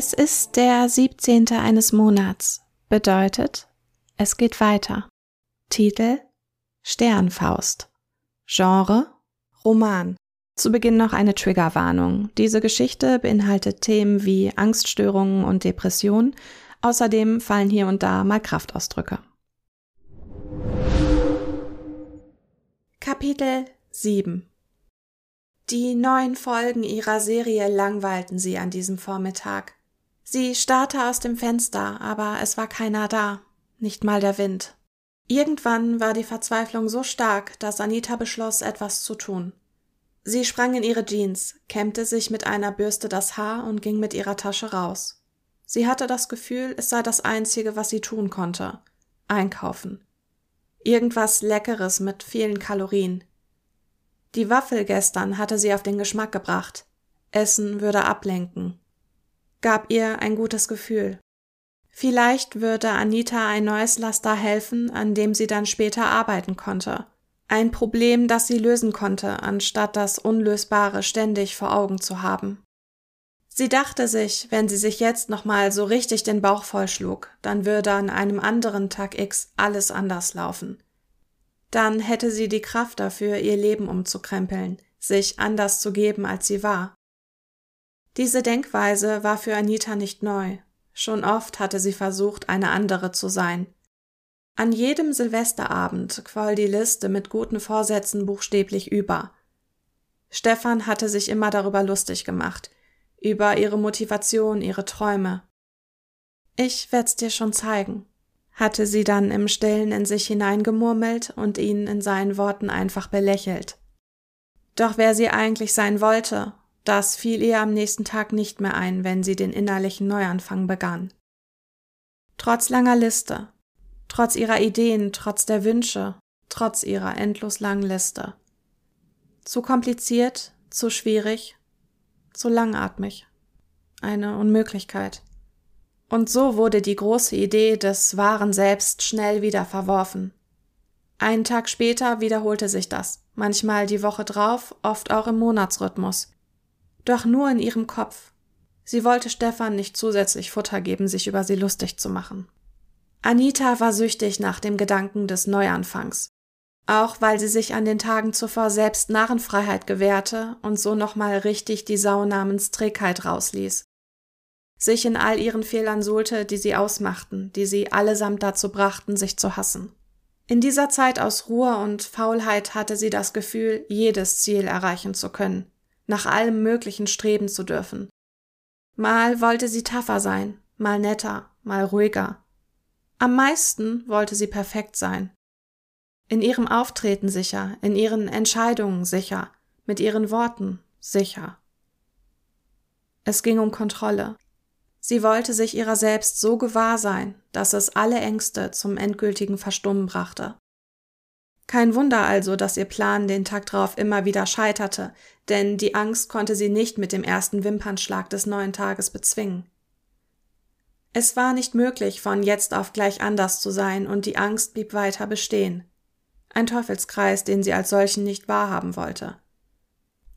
Es ist der 17. eines Monats. Bedeutet, es geht weiter. Titel Sternfaust. Genre Roman. Zu Beginn noch eine Triggerwarnung. Diese Geschichte beinhaltet Themen wie Angststörungen und Depressionen. Außerdem fallen hier und da mal Kraftausdrücke. Kapitel 7 Die neun Folgen ihrer Serie langweilten sie an diesem Vormittag. Sie starrte aus dem Fenster, aber es war keiner da, nicht mal der Wind. Irgendwann war die Verzweiflung so stark, dass Anita beschloss, etwas zu tun. Sie sprang in ihre Jeans, kämmte sich mit einer Bürste das Haar und ging mit ihrer Tasche raus. Sie hatte das Gefühl, es sei das Einzige, was sie tun konnte. Einkaufen. Irgendwas Leckeres mit vielen Kalorien. Die Waffel gestern hatte sie auf den Geschmack gebracht. Essen würde ablenken. Gab ihr ein gutes Gefühl. Vielleicht würde Anita ein neues Laster helfen, an dem sie dann später arbeiten konnte. Ein Problem, das sie lösen konnte, anstatt das Unlösbare ständig vor Augen zu haben. Sie dachte sich, wenn sie sich jetzt nochmal so richtig den Bauch vollschlug, dann würde an einem anderen Tag X alles anders laufen. Dann hätte sie die Kraft dafür, ihr Leben umzukrempeln, sich anders zu geben, als sie war. Diese Denkweise war für Anita nicht neu, Schon oft hatte sie versucht, eine andere zu sein. An jedem Silvesterabend quoll die Liste mit guten Vorsätzen buchstäblich über. Stefan hatte sich immer darüber lustig gemacht, über ihre Motivation, ihre Träume. Ich werd's dir schon zeigen, hatte sie dann im Stillen in sich hineingemurmelt und ihn in seinen Worten einfach belächelt. Doch wer sie eigentlich sein wollte das fiel ihr am nächsten Tag nicht mehr ein, wenn sie den innerlichen Neuanfang begann. Trotz langer Liste, trotz ihrer Ideen, trotz der Wünsche, trotz ihrer endlos langen Liste. Zu kompliziert, zu schwierig, zu langatmig. Eine Unmöglichkeit. Und so wurde die große Idee des wahren Selbst schnell wieder verworfen. Einen Tag später wiederholte sich das, manchmal die Woche drauf, oft auch im Monatsrhythmus doch nur in ihrem Kopf. Sie wollte Stefan nicht zusätzlich Futter geben, sich über sie lustig zu machen. Anita war süchtig nach dem Gedanken des Neuanfangs. Auch weil sie sich an den Tagen zuvor selbst Narrenfreiheit gewährte und so nochmal richtig die Sau namens Trägheit rausließ. Sich in all ihren Fehlern suhlte, die sie ausmachten, die sie allesamt dazu brachten, sich zu hassen. In dieser Zeit aus Ruhe und Faulheit hatte sie das Gefühl, jedes Ziel erreichen zu können nach allem Möglichen streben zu dürfen. Mal wollte sie tougher sein, mal netter, mal ruhiger. Am meisten wollte sie perfekt sein. In ihrem Auftreten sicher, in ihren Entscheidungen sicher, mit ihren Worten sicher. Es ging um Kontrolle. Sie wollte sich ihrer selbst so gewahr sein, dass es alle Ängste zum endgültigen Verstummen brachte. Kein Wunder also, dass ihr Plan den Tag drauf immer wieder scheiterte, denn die Angst konnte sie nicht mit dem ersten Wimpernschlag des neuen Tages bezwingen. Es war nicht möglich, von jetzt auf gleich anders zu sein, und die Angst blieb weiter bestehen. Ein Teufelskreis, den sie als solchen nicht wahrhaben wollte.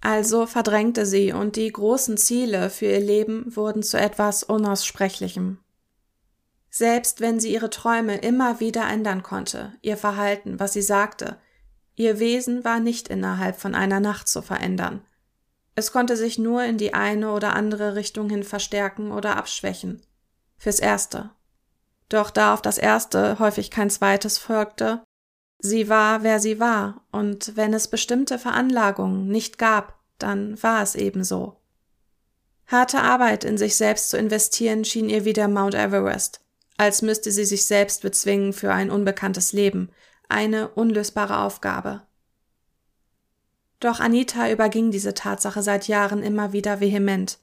Also verdrängte sie, und die großen Ziele für ihr Leben wurden zu etwas Unaussprechlichem. Selbst wenn sie ihre Träume immer wieder ändern konnte, ihr Verhalten, was sie sagte, ihr Wesen war nicht innerhalb von einer Nacht zu verändern. Es konnte sich nur in die eine oder andere Richtung hin verstärken oder abschwächen. Fürs Erste. Doch da auf das Erste häufig kein zweites folgte, sie war, wer sie war, und wenn es bestimmte Veranlagungen nicht gab, dann war es ebenso. Harte Arbeit in sich selbst zu investieren schien ihr wie der Mount Everest, als müsste sie sich selbst bezwingen für ein unbekanntes Leben, eine unlösbare Aufgabe. Doch Anita überging diese Tatsache seit Jahren immer wieder vehement.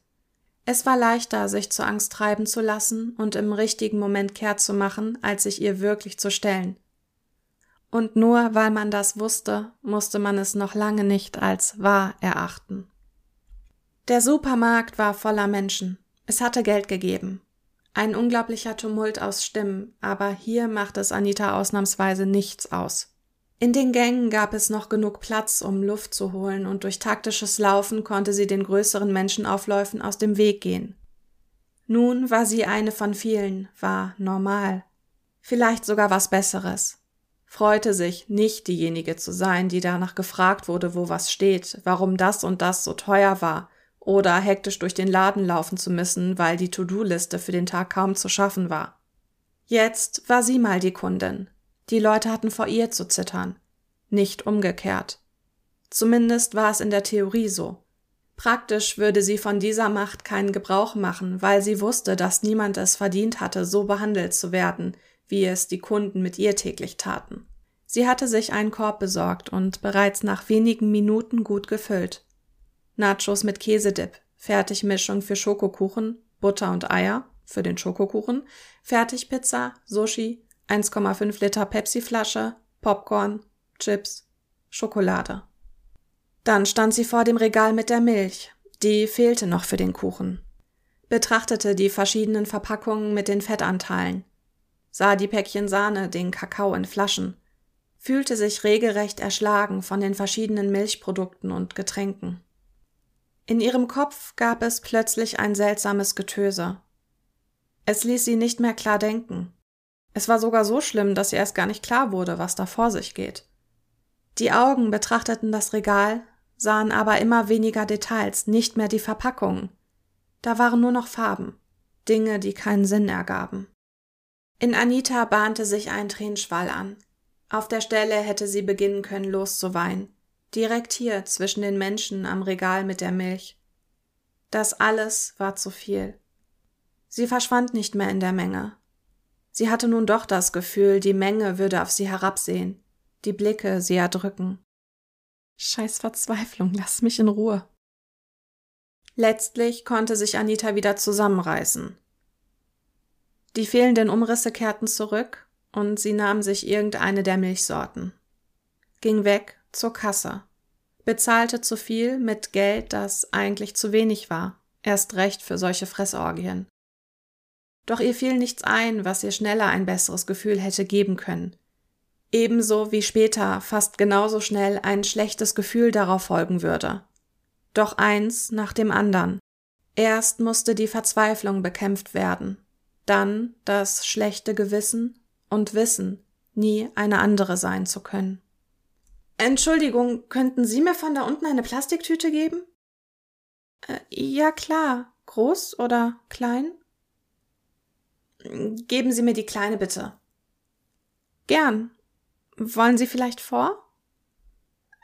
Es war leichter, sich zur Angst treiben zu lassen und im richtigen Moment kehrt zu machen, als sich ihr wirklich zu stellen. Und nur weil man das wusste, musste man es noch lange nicht als wahr erachten. Der Supermarkt war voller Menschen. Es hatte Geld gegeben. Ein unglaublicher Tumult aus Stimmen, aber hier macht es Anita ausnahmsweise nichts aus. In den Gängen gab es noch genug Platz, um Luft zu holen, und durch taktisches Laufen konnte sie den größeren Menschenaufläufen aus dem Weg gehen. Nun war sie eine von vielen, war normal. Vielleicht sogar was Besseres. Freute sich, nicht diejenige zu sein, die danach gefragt wurde, wo was steht, warum das und das so teuer war, oder hektisch durch den Laden laufen zu müssen, weil die To-Do-Liste für den Tag kaum zu schaffen war. Jetzt war sie mal die Kundin. Die Leute hatten vor ihr zu zittern. Nicht umgekehrt. Zumindest war es in der Theorie so. Praktisch würde sie von dieser Macht keinen Gebrauch machen, weil sie wusste, dass niemand es verdient hatte, so behandelt zu werden, wie es die Kunden mit ihr täglich taten. Sie hatte sich einen Korb besorgt und bereits nach wenigen Minuten gut gefüllt. Nachos mit Käsedip, Fertigmischung für Schokokuchen, Butter und Eier für den Schokokuchen, Fertigpizza, Sushi, 1,5 Liter Pepsi-Flasche, Popcorn, Chips, Schokolade. Dann stand sie vor dem Regal mit der Milch. Die fehlte noch für den Kuchen. Betrachtete die verschiedenen Verpackungen mit den Fettanteilen. Sah die Päckchen Sahne, den Kakao in Flaschen. Fühlte sich regelrecht erschlagen von den verschiedenen Milchprodukten und Getränken. In ihrem Kopf gab es plötzlich ein seltsames Getöse. Es ließ sie nicht mehr klar denken. Es war sogar so schlimm, dass ihr erst gar nicht klar wurde, was da vor sich geht. Die Augen betrachteten das Regal, sahen aber immer weniger Details, nicht mehr die Verpackungen. Da waren nur noch Farben, Dinge, die keinen Sinn ergaben. In Anita bahnte sich ein Tränenschwall an. Auf der Stelle hätte sie beginnen können loszuweinen, direkt hier zwischen den Menschen am Regal mit der Milch. Das alles war zu viel. Sie verschwand nicht mehr in der Menge. Sie hatte nun doch das Gefühl, die Menge würde auf sie herabsehen, die Blicke sie erdrücken. Scheiß Verzweiflung, lass mich in Ruhe. Letztlich konnte sich Anita wieder zusammenreißen. Die fehlenden Umrisse kehrten zurück und sie nahm sich irgendeine der Milchsorten. Ging weg zur Kasse. Bezahlte zu viel mit Geld, das eigentlich zu wenig war. Erst recht für solche Fressorgien. Doch ihr fiel nichts ein, was ihr schneller ein besseres Gefühl hätte geben können. Ebenso wie später fast genauso schnell ein schlechtes Gefühl darauf folgen würde. Doch eins nach dem anderen. Erst musste die Verzweiflung bekämpft werden, dann das schlechte Gewissen und Wissen, nie eine andere sein zu können. Entschuldigung, könnten Sie mir von da unten eine Plastiktüte geben? Äh, ja klar. Groß oder klein? Geben Sie mir die kleine bitte. Gern. Wollen Sie vielleicht vor?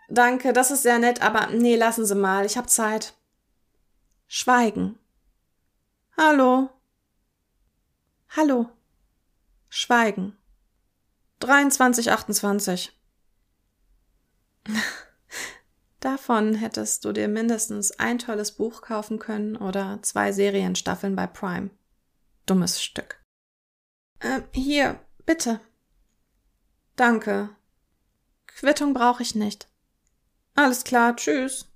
Danke, das ist sehr nett, aber nee, lassen Sie mal, ich hab Zeit. Schweigen. Hallo. Hallo. Schweigen. 2328. Davon hättest du dir mindestens ein tolles Buch kaufen können oder zwei Serienstaffeln bei Prime. Dummes Stück. Äh, hier, bitte. Danke. Quittung brauche ich nicht. Alles klar, tschüss.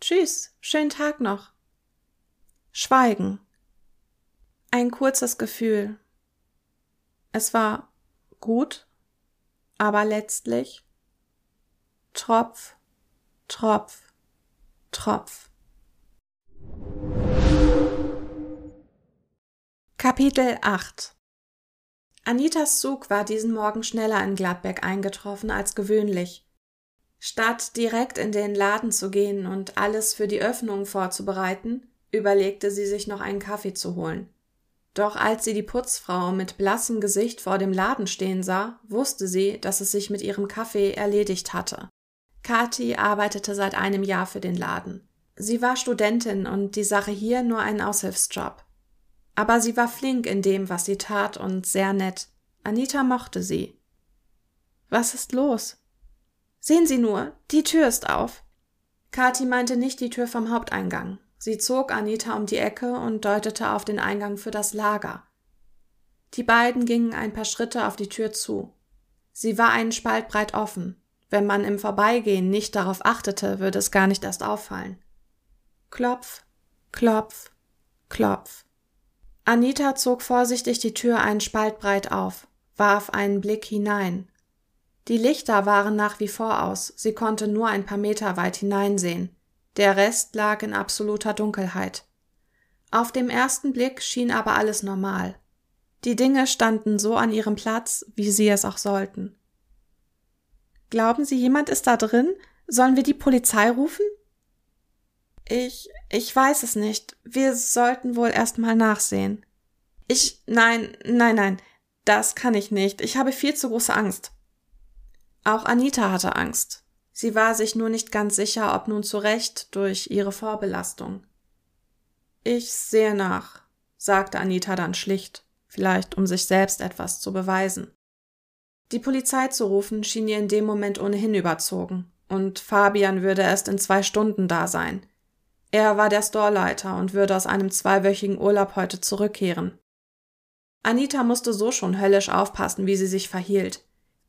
Tschüss, schönen Tag noch. Schweigen. Ein kurzes Gefühl. Es war gut, aber letztlich Tropf, Tropf, Tropf. Kapitel 8 Anitas Zug war diesen Morgen schneller in Gladbeck eingetroffen als gewöhnlich. Statt direkt in den Laden zu gehen und alles für die Öffnung vorzubereiten, überlegte sie sich noch einen Kaffee zu holen. Doch als sie die Putzfrau mit blassem Gesicht vor dem Laden stehen sah, wusste sie, dass es sich mit ihrem Kaffee erledigt hatte. Kathi arbeitete seit einem Jahr für den Laden. Sie war Studentin und die Sache hier nur ein Aushilfsjob. Aber sie war flink in dem, was sie tat und sehr nett. Anita mochte sie. Was ist los? Sehen Sie nur, die Tür ist auf. Kathi meinte nicht die Tür vom Haupteingang. Sie zog Anita um die Ecke und deutete auf den Eingang für das Lager. Die beiden gingen ein paar Schritte auf die Tür zu. Sie war einen Spalt breit offen. Wenn man im Vorbeigehen nicht darauf achtete, würde es gar nicht erst auffallen. Klopf, klopf, klopf. Anita zog vorsichtig die Tür einen Spalt breit auf, warf einen Blick hinein. Die Lichter waren nach wie vor aus, sie konnte nur ein paar Meter weit hineinsehen. Der Rest lag in absoluter Dunkelheit. Auf dem ersten Blick schien aber alles normal. Die Dinge standen so an ihrem Platz, wie sie es auch sollten. Glauben Sie, jemand ist da drin? Sollen wir die Polizei rufen? Ich, ich weiß es nicht. Wir sollten wohl erst mal nachsehen. Ich, nein, nein, nein, das kann ich nicht. Ich habe viel zu große Angst. Auch Anita hatte Angst. Sie war sich nur nicht ganz sicher, ob nun zu Recht durch ihre Vorbelastung. Ich sehe nach, sagte Anita dann schlicht, vielleicht um sich selbst etwas zu beweisen. Die Polizei zu rufen schien ihr in dem Moment ohnehin überzogen, und Fabian würde erst in zwei Stunden da sein. Er war der Storeleiter und würde aus einem zweiwöchigen Urlaub heute zurückkehren. Anita musste so schon höllisch aufpassen, wie sie sich verhielt.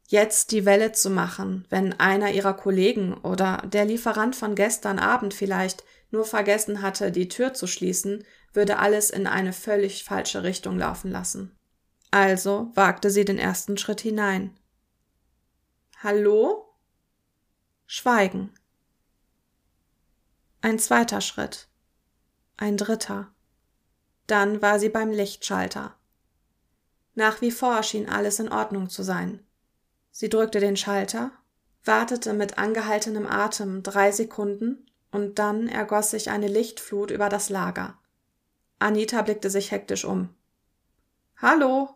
Jetzt die Welle zu machen, wenn einer ihrer Kollegen oder der Lieferant von gestern Abend vielleicht nur vergessen hatte, die Tür zu schließen, würde alles in eine völlig falsche Richtung laufen lassen. Also wagte sie den ersten Schritt hinein. Hallo? Schweigen. Ein zweiter Schritt. Ein dritter. Dann war sie beim Lichtschalter. Nach wie vor schien alles in Ordnung zu sein. Sie drückte den Schalter, wartete mit angehaltenem Atem drei Sekunden und dann ergoss sich eine Lichtflut über das Lager. Anita blickte sich hektisch um. Hallo?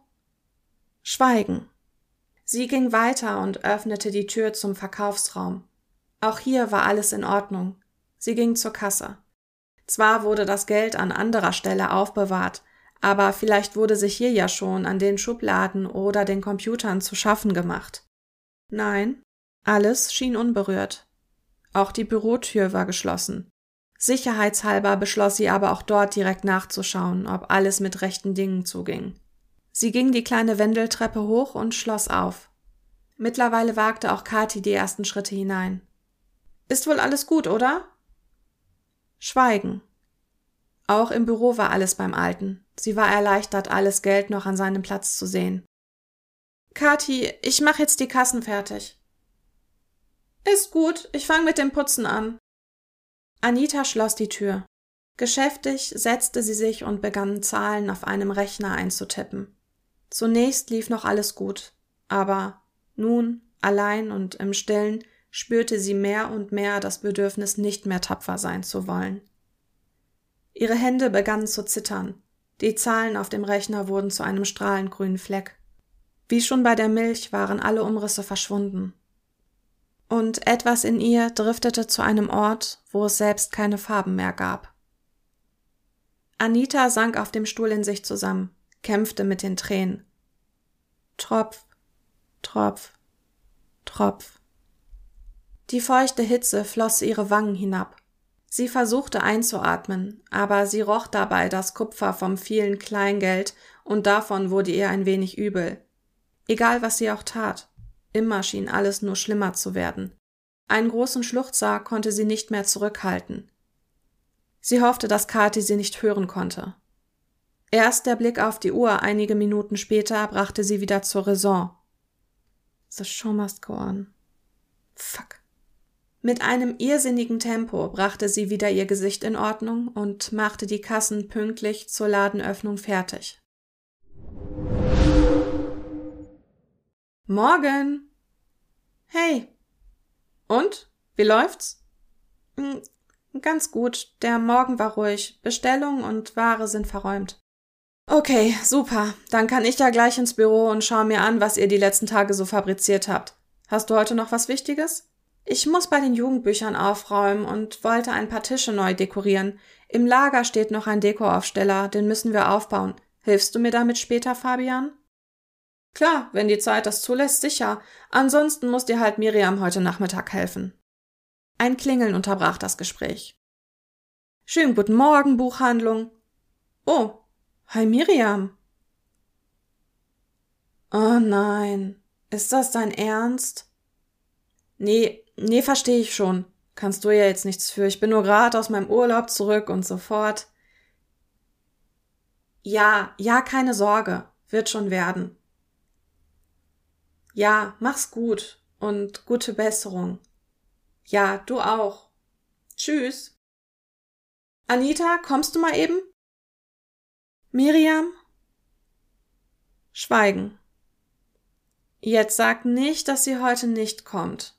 Schweigen. Sie ging weiter und öffnete die Tür zum Verkaufsraum. Auch hier war alles in Ordnung. Sie ging zur Kasse. Zwar wurde das Geld an anderer Stelle aufbewahrt, aber vielleicht wurde sich hier ja schon an den Schubladen oder den Computern zu schaffen gemacht. Nein, alles schien unberührt. Auch die Bürotür war geschlossen. Sicherheitshalber beschloss sie aber auch dort direkt nachzuschauen, ob alles mit rechten Dingen zuging. Sie ging die kleine Wendeltreppe hoch und schloss auf. Mittlerweile wagte auch Kathi die ersten Schritte hinein. Ist wohl alles gut, oder? Schweigen. Auch im Büro war alles beim Alten. Sie war erleichtert, alles Geld noch an seinem Platz zu sehen. Kathi, ich mach jetzt die Kassen fertig. Ist gut, ich fang mit dem Putzen an. Anita schloss die Tür. Geschäftig setzte sie sich und begann Zahlen auf einem Rechner einzutippen. Zunächst lief noch alles gut, aber nun, allein und im Stillen, spürte sie mehr und mehr das Bedürfnis, nicht mehr tapfer sein zu wollen. Ihre Hände begannen zu zittern, die Zahlen auf dem Rechner wurden zu einem strahlengrünen Fleck. Wie schon bei der Milch waren alle Umrisse verschwunden. Und etwas in ihr driftete zu einem Ort, wo es selbst keine Farben mehr gab. Anita sank auf dem Stuhl in sich zusammen, kämpfte mit den Tränen. Tropf, Tropf, Tropf. Die feuchte Hitze floss ihre Wangen hinab. Sie versuchte einzuatmen, aber sie roch dabei das Kupfer vom vielen Kleingeld und davon wurde ihr ein wenig übel. Egal was sie auch tat, immer schien alles nur schlimmer zu werden. Einen großen Schluchzer konnte sie nicht mehr zurückhalten. Sie hoffte, dass Kathi sie nicht hören konnte. Erst der Blick auf die Uhr einige Minuten später brachte sie wieder zur Raison. The show must go on. Fuck. Mit einem irrsinnigen Tempo brachte sie wieder ihr Gesicht in Ordnung und machte die Kassen pünktlich zur Ladenöffnung fertig. Morgen. Hey. Und? Wie läuft's? Hm, ganz gut. Der Morgen war ruhig. Bestellung und Ware sind verräumt. Okay, super. Dann kann ich ja gleich ins Büro und schau mir an, was ihr die letzten Tage so fabriziert habt. Hast du heute noch was Wichtiges? Ich muss bei den Jugendbüchern aufräumen und wollte ein paar Tische neu dekorieren. Im Lager steht noch ein Dekoaufsteller, den müssen wir aufbauen. Hilfst du mir damit später, Fabian? Klar, wenn die Zeit das zulässt, sicher. Ansonsten muss dir halt Miriam heute Nachmittag helfen. Ein Klingeln unterbrach das Gespräch. Schönen guten Morgen, Buchhandlung. Oh, hi Miriam. Oh nein, ist das dein Ernst? Nee, Nee, verstehe ich schon. Kannst du ja jetzt nichts für. Ich bin nur gerade aus meinem Urlaub zurück und so fort. Ja, ja, keine Sorge. Wird schon werden. Ja, mach's gut und gute Besserung. Ja, du auch. Tschüss. Anita, kommst du mal eben? Miriam? Schweigen. Jetzt sag nicht, dass sie heute nicht kommt.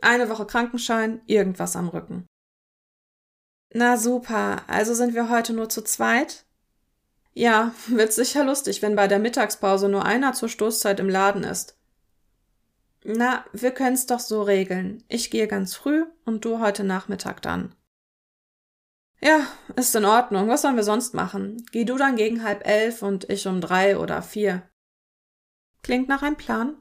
Eine Woche Krankenschein, irgendwas am Rücken. Na super, also sind wir heute nur zu zweit? Ja, wird sicher lustig, wenn bei der Mittagspause nur einer zur Stoßzeit im Laden ist. Na, wir können's doch so regeln. Ich gehe ganz früh und du heute Nachmittag dann. Ja, ist in Ordnung. Was sollen wir sonst machen? Geh du dann gegen halb elf und ich um drei oder vier. Klingt nach einem Plan.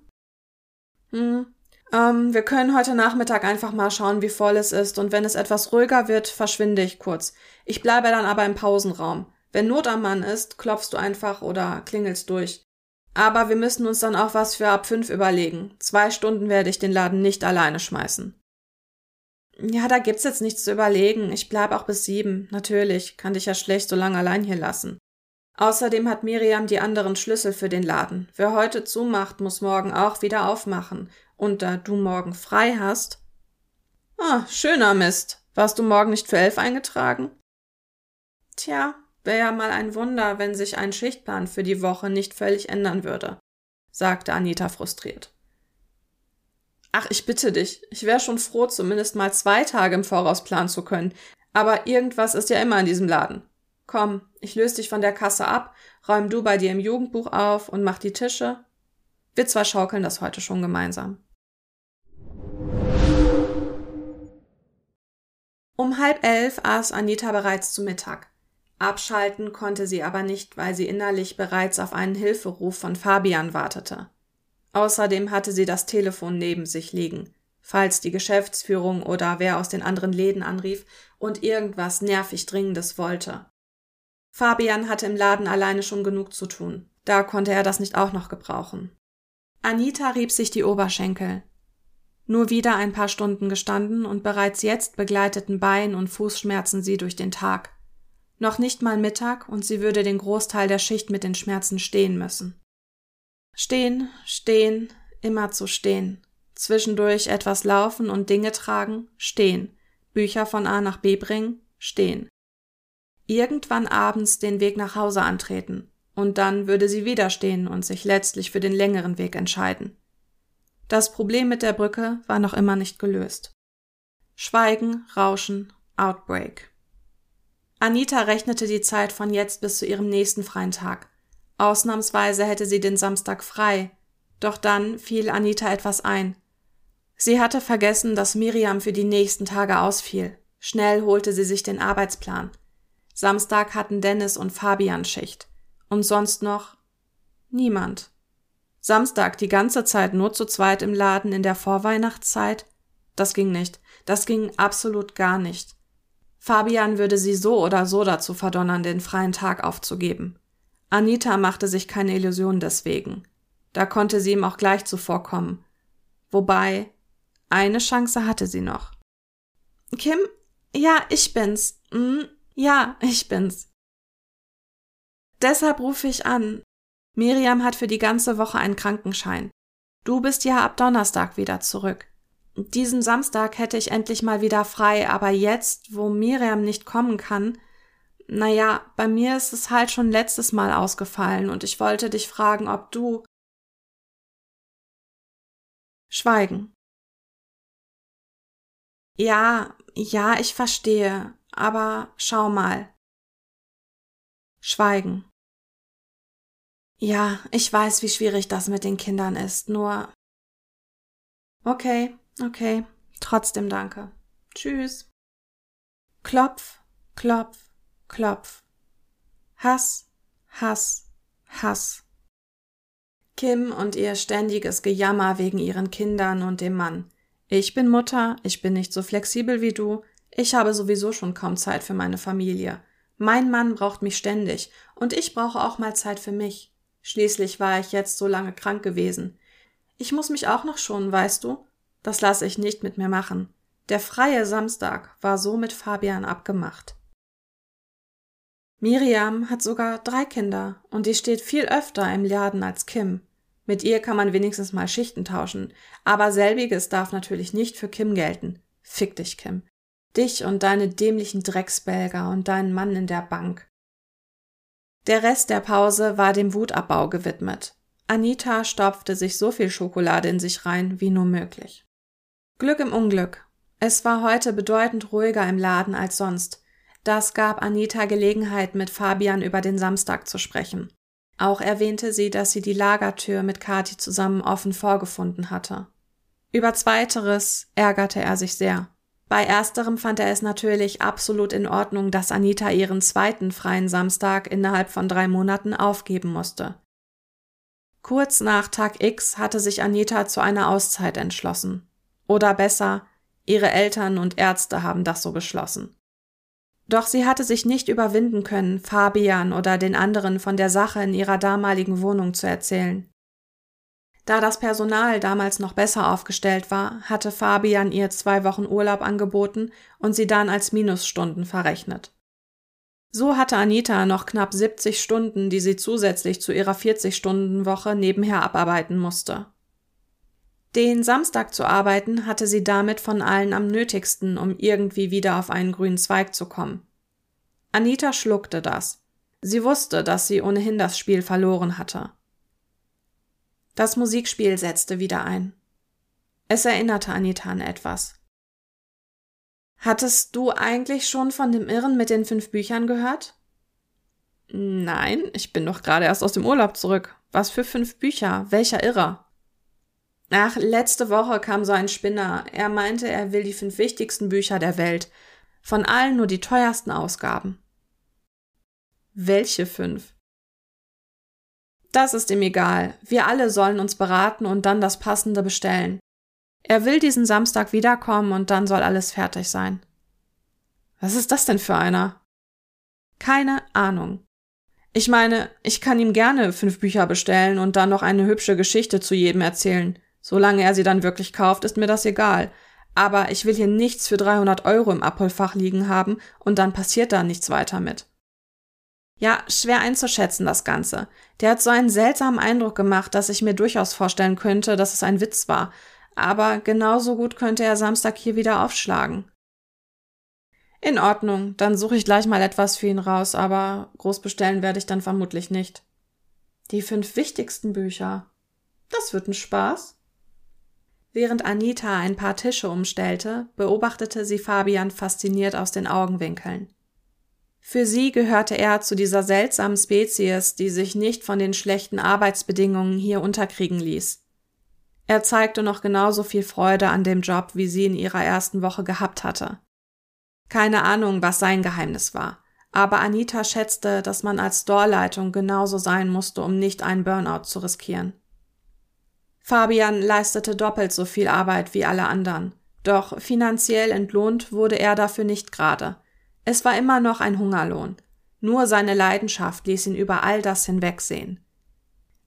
Hm. Ähm, wir können heute Nachmittag einfach mal schauen, wie voll es ist, und wenn es etwas ruhiger wird, verschwinde ich kurz. Ich bleibe dann aber im Pausenraum. Wenn Not am Mann ist, klopfst du einfach oder klingelst durch. Aber wir müssen uns dann auch was für ab fünf überlegen. Zwei Stunden werde ich den Laden nicht alleine schmeißen. Ja, da gibt's jetzt nichts zu überlegen. Ich bleib auch bis sieben. Natürlich, kann dich ja schlecht so lange allein hier lassen. Außerdem hat Miriam die anderen Schlüssel für den Laden. Wer heute zumacht, muss morgen auch wieder aufmachen. Und da du morgen frei hast. Ah, schöner Mist. Warst du morgen nicht für elf eingetragen? Tja, wäre ja mal ein Wunder, wenn sich ein Schichtplan für die Woche nicht völlig ändern würde, sagte Anita frustriert. Ach, ich bitte dich, ich wäre schon froh, zumindest mal zwei Tage im Voraus planen zu können, aber irgendwas ist ja immer in diesem Laden. Komm, ich löse dich von der Kasse ab, räum du bei dir im Jugendbuch auf und mach die Tische. Wir zwei schaukeln das heute schon gemeinsam. Um halb elf aß Anita bereits zu Mittag. Abschalten konnte sie aber nicht, weil sie innerlich bereits auf einen Hilferuf von Fabian wartete. Außerdem hatte sie das Telefon neben sich liegen, falls die Geschäftsführung oder wer aus den anderen Läden anrief und irgendwas nervig Dringendes wollte. Fabian hatte im Laden alleine schon genug zu tun. Da konnte er das nicht auch noch gebrauchen. Anita rieb sich die Oberschenkel. Nur wieder ein paar Stunden gestanden und bereits jetzt begleiteten Bein- und Fußschmerzen sie durch den Tag. Noch nicht mal Mittag und sie würde den Großteil der Schicht mit den Schmerzen stehen müssen. Stehen, stehen, immer zu stehen. Zwischendurch etwas laufen und Dinge tragen, stehen. Bücher von A nach B bringen, stehen irgendwann abends den Weg nach Hause antreten, und dann würde sie wieder stehen und sich letztlich für den längeren Weg entscheiden. Das Problem mit der Brücke war noch immer nicht gelöst. Schweigen, Rauschen, Outbreak. Anita rechnete die Zeit von jetzt bis zu ihrem nächsten freien Tag. Ausnahmsweise hätte sie den Samstag frei, doch dann fiel Anita etwas ein. Sie hatte vergessen, dass Miriam für die nächsten Tage ausfiel. Schnell holte sie sich den Arbeitsplan. Samstag hatten Dennis und Fabian Schicht. Und sonst noch niemand. Samstag die ganze Zeit nur zu zweit im Laden in der Vorweihnachtszeit? Das ging nicht. Das ging absolut gar nicht. Fabian würde sie so oder so dazu verdonnern, den freien Tag aufzugeben. Anita machte sich keine Illusion deswegen. Da konnte sie ihm auch gleich zuvorkommen. Wobei, eine Chance hatte sie noch. Kim? Ja, ich bin's. Hm, ja, ich bin's. Deshalb rufe ich an. Miriam hat für die ganze Woche einen Krankenschein. Du bist ja ab Donnerstag wieder zurück. Diesen Samstag hätte ich endlich mal wieder frei, aber jetzt, wo Miriam nicht kommen kann, naja, bei mir ist es halt schon letztes Mal ausgefallen und ich wollte dich fragen, ob du. Schweigen. Ja, ja, ich verstehe. Aber schau mal. Schweigen. Ja, ich weiß, wie schwierig das mit den Kindern ist, nur. Okay, okay, trotzdem danke. Tschüss. Klopf, klopf, klopf. Hass, Hass, Hass. Kim und ihr ständiges Gejammer wegen ihren Kindern und dem Mann. Ich bin Mutter, ich bin nicht so flexibel wie du, ich habe sowieso schon kaum Zeit für meine Familie. Mein Mann braucht mich ständig, und ich brauche auch mal Zeit für mich. Schließlich war ich jetzt so lange krank gewesen. Ich muss mich auch noch schonen, weißt du? Das lasse ich nicht mit mir machen. Der freie Samstag war so mit Fabian abgemacht. Miriam hat sogar drei Kinder und die steht viel öfter im Laden als Kim. Mit ihr kann man wenigstens mal Schichten tauschen, aber selbiges darf natürlich nicht für Kim gelten. Fick dich, Kim. Dich und deine dämlichen Drecksbelger und deinen Mann in der Bank. Der Rest der Pause war dem Wutabbau gewidmet. Anita stopfte sich so viel Schokolade in sich rein wie nur möglich. Glück im Unglück. Es war heute bedeutend ruhiger im Laden als sonst. Das gab Anita Gelegenheit, mit Fabian über den Samstag zu sprechen. Auch erwähnte sie, dass sie die Lagertür mit Kathi zusammen offen vorgefunden hatte. Über zweiteres ärgerte er sich sehr. Bei ersterem fand er es natürlich absolut in Ordnung, dass Anita ihren zweiten freien Samstag innerhalb von drei Monaten aufgeben musste. Kurz nach Tag X hatte sich Anita zu einer Auszeit entschlossen. Oder besser, ihre Eltern und Ärzte haben das so beschlossen. Doch sie hatte sich nicht überwinden können, Fabian oder den anderen von der Sache in ihrer damaligen Wohnung zu erzählen. Da das Personal damals noch besser aufgestellt war, hatte Fabian ihr zwei Wochen Urlaub angeboten und sie dann als Minusstunden verrechnet. So hatte Anita noch knapp 70 Stunden, die sie zusätzlich zu ihrer 40-Stunden-Woche nebenher abarbeiten musste. Den Samstag zu arbeiten hatte sie damit von allen am nötigsten, um irgendwie wieder auf einen grünen Zweig zu kommen. Anita schluckte das. Sie wusste, dass sie ohnehin das Spiel verloren hatte. Das Musikspiel setzte wieder ein. Es erinnerte Anita an etwas. Hattest du eigentlich schon von dem Irren mit den fünf Büchern gehört? Nein, ich bin doch gerade erst aus dem Urlaub zurück. Was für fünf Bücher? Welcher Irrer? Ach, letzte Woche kam so ein Spinner. Er meinte, er will die fünf wichtigsten Bücher der Welt. Von allen nur die teuersten Ausgaben. Welche fünf? Das ist ihm egal. Wir alle sollen uns beraten und dann das Passende bestellen. Er will diesen Samstag wiederkommen und dann soll alles fertig sein. Was ist das denn für einer? Keine Ahnung. Ich meine, ich kann ihm gerne fünf Bücher bestellen und dann noch eine hübsche Geschichte zu jedem erzählen. Solange er sie dann wirklich kauft, ist mir das egal. Aber ich will hier nichts für 300 Euro im Abholfach liegen haben und dann passiert da nichts weiter mit. Ja, schwer einzuschätzen das Ganze. Der hat so einen seltsamen Eindruck gemacht, dass ich mir durchaus vorstellen könnte, dass es ein Witz war. Aber genauso gut könnte er Samstag hier wieder aufschlagen. In Ordnung, dann suche ich gleich mal etwas für ihn raus, aber groß bestellen werde ich dann vermutlich nicht. Die fünf wichtigsten Bücher. Das wird ein Spaß. Während Anita ein paar Tische umstellte, beobachtete sie Fabian fasziniert aus den Augenwinkeln. Für sie gehörte er zu dieser seltsamen Spezies, die sich nicht von den schlechten Arbeitsbedingungen hier unterkriegen ließ. Er zeigte noch genauso viel Freude an dem Job, wie sie in ihrer ersten Woche gehabt hatte. Keine Ahnung, was sein Geheimnis war, aber Anita schätzte, dass man als Storeleitung genauso sein musste, um nicht einen Burnout zu riskieren. Fabian leistete doppelt so viel Arbeit wie alle anderen, doch finanziell entlohnt wurde er dafür nicht gerade. Es war immer noch ein Hungerlohn. Nur seine Leidenschaft ließ ihn über all das hinwegsehen.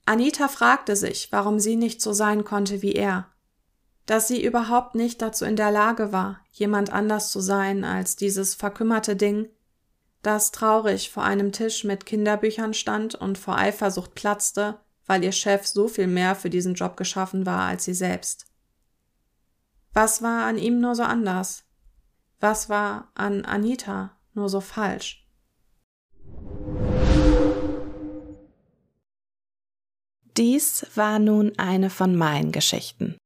Anita fragte sich, warum sie nicht so sein konnte wie er. Dass sie überhaupt nicht dazu in der Lage war, jemand anders zu sein als dieses verkümmerte Ding, das traurig vor einem Tisch mit Kinderbüchern stand und vor Eifersucht platzte, weil ihr Chef so viel mehr für diesen Job geschaffen war als sie selbst. Was war an ihm nur so anders? Was war an Anita nur so falsch? Dies war nun eine von meinen Geschichten.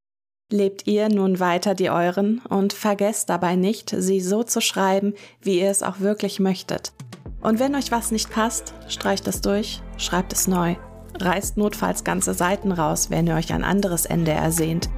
Lebt ihr nun weiter die euren und vergesst dabei nicht, sie so zu schreiben, wie ihr es auch wirklich möchtet. Und wenn euch was nicht passt, streicht es durch, schreibt es neu Reißt notfalls ganze Seiten raus, wenn ihr euch ein anderes Ende ersehnt.